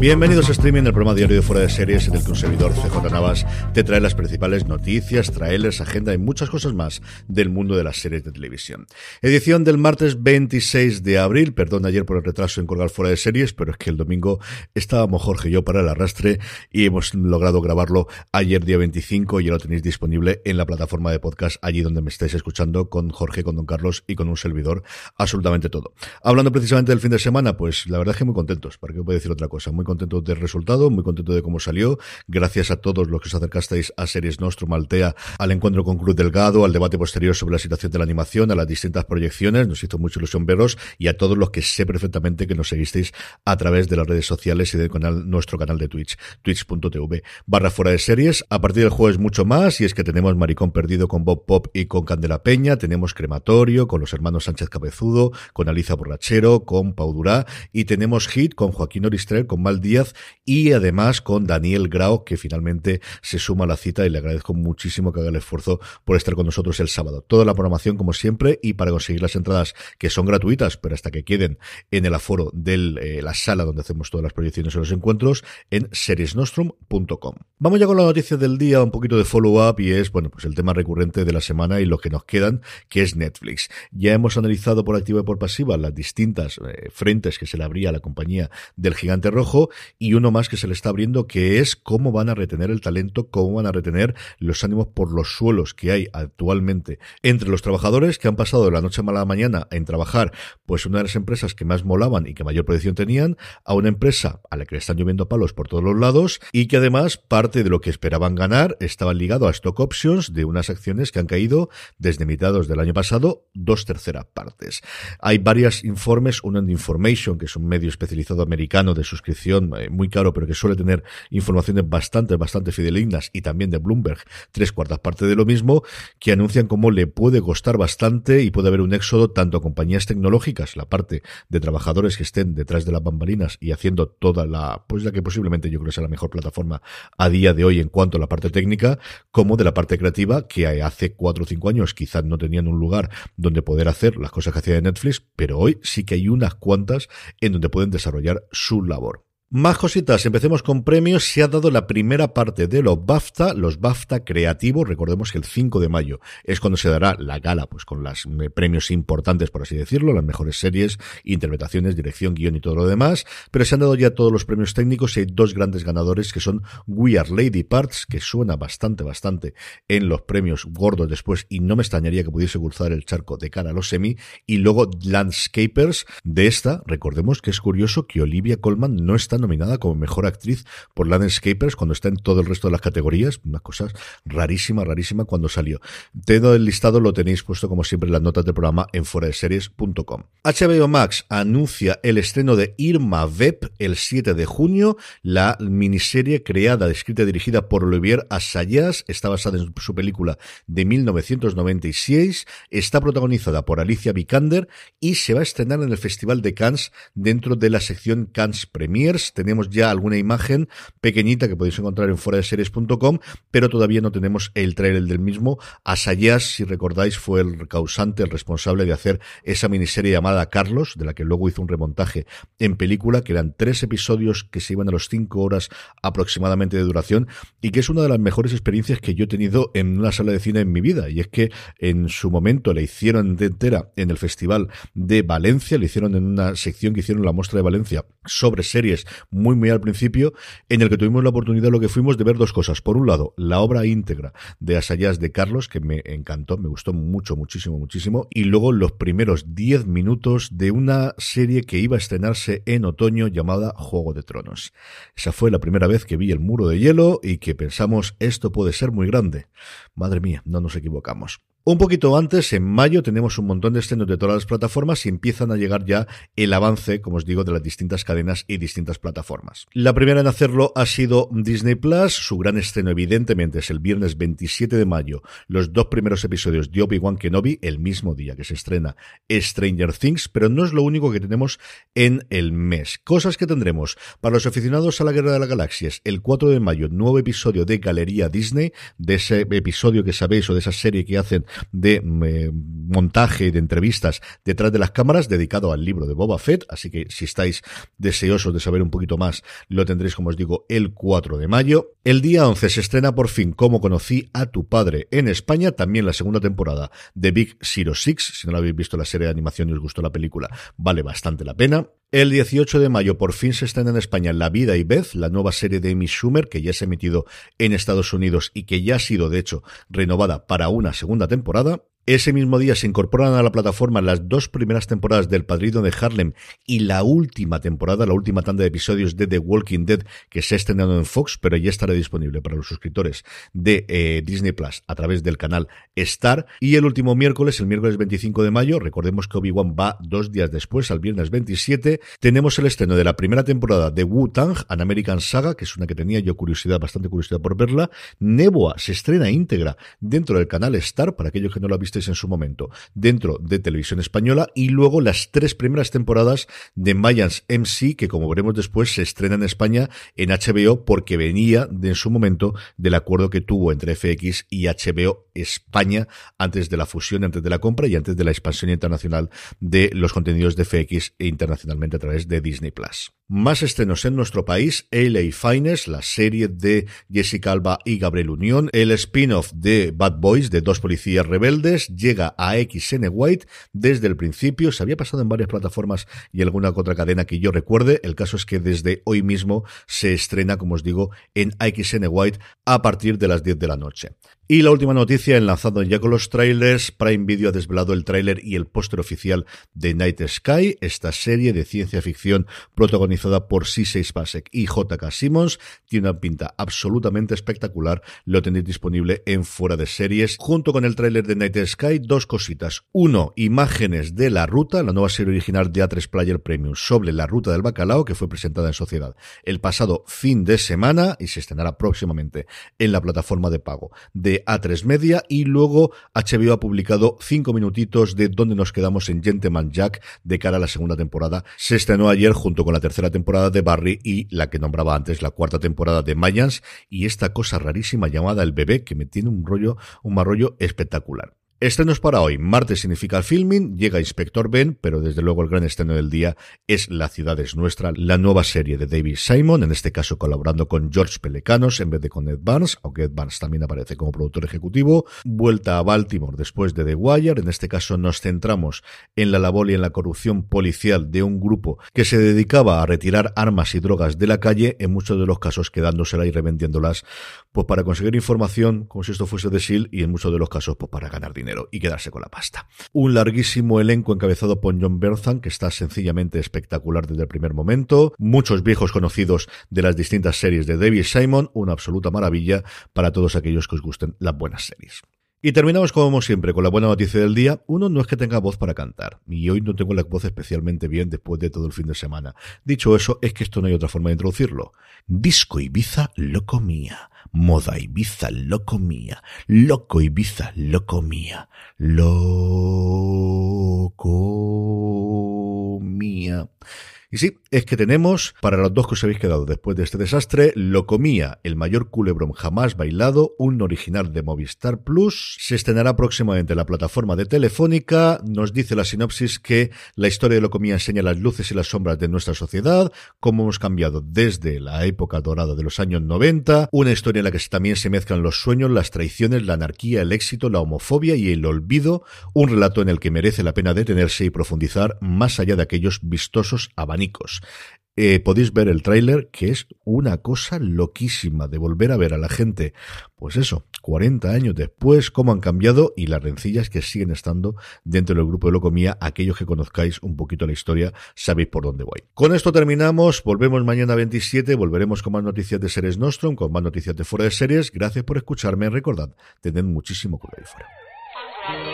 Bienvenidos a Streaming, el programa diario de Fuera de Series en el que un servidor CJ Navas te trae las principales noticias, trailers, agenda y muchas cosas más del mundo de las series de televisión. Edición del martes 26 de abril, perdón ayer por el retraso en colgar Fuera de Series, pero es que el domingo estábamos Jorge y yo para el arrastre y hemos logrado grabarlo ayer día 25 y ya lo tenéis disponible en la plataforma de podcast allí donde me estáis escuchando con Jorge, con Don Carlos y con un servidor, absolutamente todo. Hablando precisamente del fin de semana, pues la verdad es que muy contentos, para que os puedo decir otra cosa, muy contento del resultado, muy contento de cómo salió. Gracias a todos los que os acercasteis a Series Nostrum, Altea, al encuentro con Cruz Delgado, al debate posterior sobre la situación de la animación, a las distintas proyecciones. Nos hizo mucha ilusión veros y a todos los que sé perfectamente que nos seguisteis a través de las redes sociales y del canal, nuestro canal de Twitch, twitch.tv barra fuera de series. A partir del jueves mucho más, y es que tenemos Maricón Perdido con Bob Pop y con Candela Peña, tenemos Crematorio con los hermanos Sánchez Cabezudo, con Alicia Borrachero, con Pau Durá, y tenemos Hit con Joaquín Con Mal Díaz y además con Daniel Grau, que finalmente se suma a la cita y le agradezco muchísimo que haga el esfuerzo por estar con nosotros el sábado. Toda la programación como siempre y para conseguir las entradas que son gratuitas, pero hasta que queden en el aforo de eh, la sala donde hacemos todas las proyecciones y los encuentros en seriesnostrum.com. Vamos ya con la noticia del día, un poquito de follow-up y es, bueno, pues el tema recurrente de la semana y lo que nos quedan, que es Netflix. Ya hemos analizado por activa y por pasiva las distintas eh, frentes que se le abría a la compañía del gigante rojo y uno más que se le está abriendo, que es cómo van a retener el talento, cómo van a retener los ánimos por los suelos que hay actualmente entre los trabajadores que han pasado de la noche a la mañana en trabajar, pues una de las empresas que más molaban y que mayor proyección tenían, a una empresa a la que le están lloviendo palos por todos los lados y que además parte de lo que esperaban ganar estaba ligado a stock options de unas acciones que han caído desde mitad del año pasado dos terceras partes. Hay varios informes, uno en Information, que es un medio especializado americano de suscripción eh, muy caro, pero que suele tener informaciones bastante, bastante fidelignas y también de Bloomberg, tres cuartas partes de lo mismo, que anuncian cómo le puede costar bastante y puede haber un éxodo tanto a compañías tecnológicas, la parte de trabajadores que estén detrás de las bambalinas y haciendo toda la, pues la que posiblemente yo creo sea la mejor plataforma a día de hoy en cuanto a la parte técnica, como de la parte creativa, que hace cuatro o cinco años quizás no tenían un lugar donde poder hacer las cosas que hacía de Netflix, pero hoy sí que hay unas cuantas en donde pueden desarrollar su labor. Más cositas, empecemos con premios. Se ha dado la primera parte de los BAFTA, los BAFTA creativos. Recordemos que el 5 de mayo es cuando se dará la gala, pues con los eh, premios importantes, por así decirlo, las mejores series, interpretaciones, dirección, guion y todo lo demás. Pero se han dado ya todos los premios técnicos y hay dos grandes ganadores que son We Are Lady Parts, que suena bastante, bastante en los premios gordos después y no me extrañaría que pudiese cruzar el charco de cara a los semi. Y luego Landscapers de esta, recordemos que es curioso que Olivia Colman no está nominada como mejor actriz por Landscapers cuando está en todo el resto de las categorías. Una cosa rarísima, rarísima cuando salió. Todo el listado lo tenéis puesto como siempre en las notas del programa en series.com. HBO Max anuncia el estreno de Irma Web el 7 de junio. La miniserie creada, escrita y dirigida por Olivier Assayas está basada en su película de 1996. Está protagonizada por Alicia Vikander y se va a estrenar en el Festival de Cannes dentro de la sección Cannes Premiers. Tenemos ya alguna imagen pequeñita que podéis encontrar en series.com, pero todavía no tenemos el trailer del mismo. Asayas, si recordáis, fue el causante, el responsable de hacer esa miniserie llamada Carlos, de la que luego hizo un remontaje en película, que eran tres episodios que se iban a los cinco horas aproximadamente de duración y que es una de las mejores experiencias que yo he tenido en una sala de cine en mi vida. Y es que en su momento la hicieron entera en el Festival de Valencia, la hicieron en una sección que hicieron la muestra de Valencia sobre series muy muy al principio, en el que tuvimos la oportunidad lo que fuimos de ver dos cosas. Por un lado, la obra íntegra de Asayas de Carlos, que me encantó, me gustó mucho, muchísimo, muchísimo, y luego los primeros 10 minutos de una serie que iba a estrenarse en otoño llamada Juego de Tronos. Esa fue la primera vez que vi el muro de hielo y que pensamos esto puede ser muy grande. Madre mía, no nos equivocamos. Un poquito antes, en mayo, tenemos un montón de estrenos de todas las plataformas y empiezan a llegar ya el avance, como os digo, de las distintas cadenas y distintas plataformas. La primera en hacerlo ha sido Disney Plus. Su gran estreno, evidentemente, es el viernes 27 de mayo. Los dos primeros episodios de Obi-Wan Kenobi, el mismo día que se estrena Stranger Things, pero no es lo único que tenemos en el mes. Cosas que tendremos para los aficionados a la Guerra de las Galaxias. El 4 de mayo, nuevo episodio de Galería Disney, de ese episodio que sabéis o de esa serie que hacen de eh, montaje de entrevistas detrás de las cámaras dedicado al libro de Boba Fett, así que si estáis deseosos de saber un poquito más, lo tendréis, como os digo, el 4 de mayo. El día 11 se estrena por fin Cómo conocí a tu padre en España, también la segunda temporada de Big Zero Six, si no lo habéis visto la serie de animación y os gustó la película, vale bastante la pena. El 18 de mayo por fin se estrena en España La vida y Beth, la nueva serie de Amy Schumer que ya se ha emitido en Estados Unidos y que ya ha sido de hecho renovada para una segunda temporada temporada. Ese mismo día se incorporan a la plataforma las dos primeras temporadas del Padrino de Harlem y la última temporada, la última tanda de episodios de The Walking Dead que se ha estrenado en Fox, pero ya estará disponible para los suscriptores de eh, Disney Plus a través del canal Star. Y el último miércoles, el miércoles 25 de mayo, recordemos que Obi-Wan va dos días después, al viernes 27, tenemos el estreno de la primera temporada de Wu-Tang, An American Saga, que es una que tenía yo curiosidad, bastante curiosidad por verla. Neboa se estrena íntegra dentro del canal Star, para aquellos que no lo han visto en su momento dentro de televisión española y luego las tres primeras temporadas de Mayans MC que como veremos después se estrena en España en HBO porque venía de, en su momento del acuerdo que tuvo entre FX y HBO España antes de la fusión, antes de la compra y antes de la expansión internacional de los contenidos de FX e internacionalmente a través de Disney Plus. Más estrenos en nuestro país, LA Finest, la serie de Jessica Alba y Gabriel Unión, el spin-off de Bad Boys, de dos policías rebeldes, llega a XN White desde el principio, se había pasado en varias plataformas y alguna otra cadena que yo recuerde, el caso es que desde hoy mismo se estrena, como os digo, en XN White a partir de las 10 de la noche. Y la última noticia, enlazado ya con los trailers, Prime Video ha desvelado el tráiler y el póster oficial de Night Sky, esta serie de ciencia ficción protagonizada por C6 Pasek y JK Simmons. Tiene una pinta absolutamente espectacular, lo tenéis disponible en fuera de series. Junto con el tráiler de Night Sky, dos cositas. Uno, imágenes de La Ruta, la nueva serie original de A3 Player Premium sobre La Ruta del Bacalao, que fue presentada en Sociedad el pasado fin de semana y se estrenará próximamente en la plataforma de pago de a3 Media y luego HBO ha publicado cinco minutitos de donde nos quedamos en Gentleman Jack de cara a la segunda temporada. Se estrenó ayer junto con la tercera temporada de Barry y la que nombraba antes, la cuarta temporada de Mayans y esta cosa rarísima llamada El Bebé que me tiene un rollo, un rollo espectacular. Estrenos para hoy. Martes significa el filming, llega Inspector Ben, pero desde luego el gran estreno del día es La ciudad es nuestra, la nueva serie de David Simon, en este caso colaborando con George Pelecanos en vez de con Ed Barnes, aunque Ed Barnes también aparece como productor ejecutivo. Vuelta a Baltimore después de The Wire, en este caso nos centramos en la labor y en la corrupción policial de un grupo que se dedicaba a retirar armas y drogas de la calle, en muchos de los casos quedándoselas y revendiéndolas, pues para conseguir información, como si esto fuese de SEAL, y en muchos de los casos, pues para ganar dinero. Y quedarse con la pasta. Un larguísimo elenco encabezado por John Berthan, que está sencillamente espectacular desde el primer momento. Muchos viejos conocidos de las distintas series de David Simon, una absoluta maravilla para todos aquellos que os gusten las buenas series. Y terminamos como siempre con la buena noticia del día. Uno no es que tenga voz para cantar, y hoy no tengo la voz especialmente bien después de todo el fin de semana. Dicho eso, es que esto no hay otra forma de introducirlo. Disco Ibiza loco mía. Moda Ibiza loco mía. Loco Ibiza loco mía. Loco mía. Y sí, es que tenemos, para los dos que os habéis quedado después de este desastre, Lo Comía, el mayor culebrón jamás bailado, un original de Movistar Plus. Se estrenará próximamente en la plataforma de Telefónica. Nos dice la sinopsis que la historia de Lo Comía enseña las luces y las sombras de nuestra sociedad, cómo hemos cambiado desde la época dorada de los años 90. Una historia en la que también se mezclan los sueños, las traiciones, la anarquía, el éxito, la homofobia y el olvido. Un relato en el que merece la pena detenerse y profundizar más allá de aquellos vistosos abanicos eh, podéis ver el tráiler, que es una cosa loquísima de volver a ver a la gente, pues eso, 40 años después, cómo han cambiado y las rencillas que siguen estando dentro del grupo de Locomía. Aquellos que conozcáis un poquito la historia, sabéis por dónde voy. Con esto terminamos, volvemos mañana 27, volveremos con más noticias de Series Nostrum, con más noticias de fuera de series. Gracias por escucharme, recordad, tened muchísimo cuidado ahí fuera.